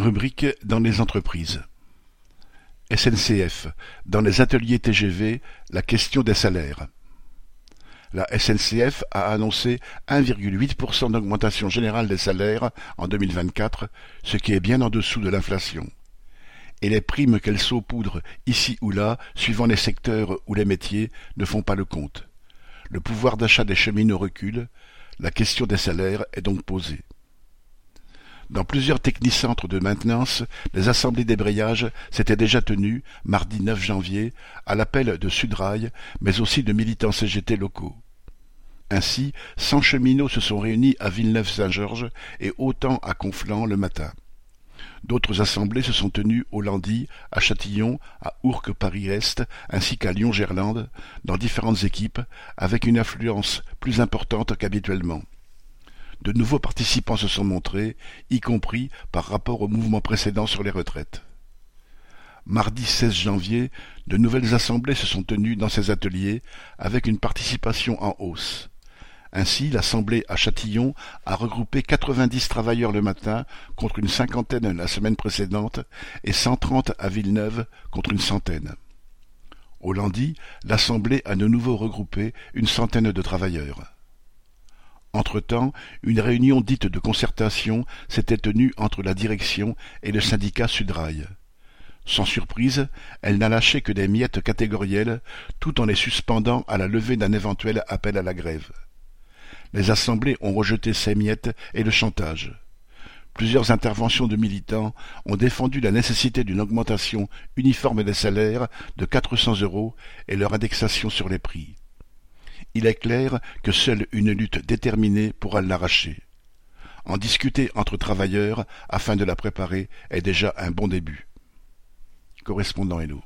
Rubrique dans les entreprises. SNCF. Dans les ateliers TGV, la question des salaires. La SNCF a annoncé 1,8% d'augmentation générale des salaires en 2024, ce qui est bien en dessous de l'inflation. Et les primes qu'elle saupoudre ici ou là, suivant les secteurs ou les métiers, ne font pas le compte. Le pouvoir d'achat des cheminots recule, la question des salaires est donc posée. Dans plusieurs technicentres de maintenance, les assemblées débrayage s'étaient déjà tenues, mardi 9 janvier, à l'appel de Sudrail, mais aussi de militants CGT locaux. Ainsi, cent cheminots se sont réunis à Villeneuve-Saint-Georges et autant à Conflans le matin. D'autres assemblées se sont tenues au Landy, à Châtillon, à Ourcq-Paris-Est, ainsi qu'à Lyon-Gerlande, dans différentes équipes, avec une influence plus importante qu'habituellement de nouveaux participants se sont montrés, y compris par rapport au mouvement précédent sur les retraites. Mardi 16 janvier, de nouvelles assemblées se sont tenues dans ces ateliers, avec une participation en hausse. Ainsi, l'Assemblée à Châtillon a regroupé 90 travailleurs le matin contre une cinquantaine la semaine précédente et 130 à Villeneuve contre une centaine. Au lundi, l'Assemblée a de nouveau regroupé une centaine de travailleurs. Entre-temps, une réunion dite de concertation s'était tenue entre la direction et le syndicat Sudrail. Sans surprise, elle n'a lâché que des miettes catégorielles, tout en les suspendant à la levée d'un éventuel appel à la grève. Les assemblées ont rejeté ces miettes et le chantage. Plusieurs interventions de militants ont défendu la nécessité d'une augmentation uniforme des salaires de quatre cents euros et leur indexation sur les prix il est clair que seule une lutte déterminée pourra l'arracher. En discuter entre travailleurs afin de la préparer est déjà un bon début. Correspondant Hello.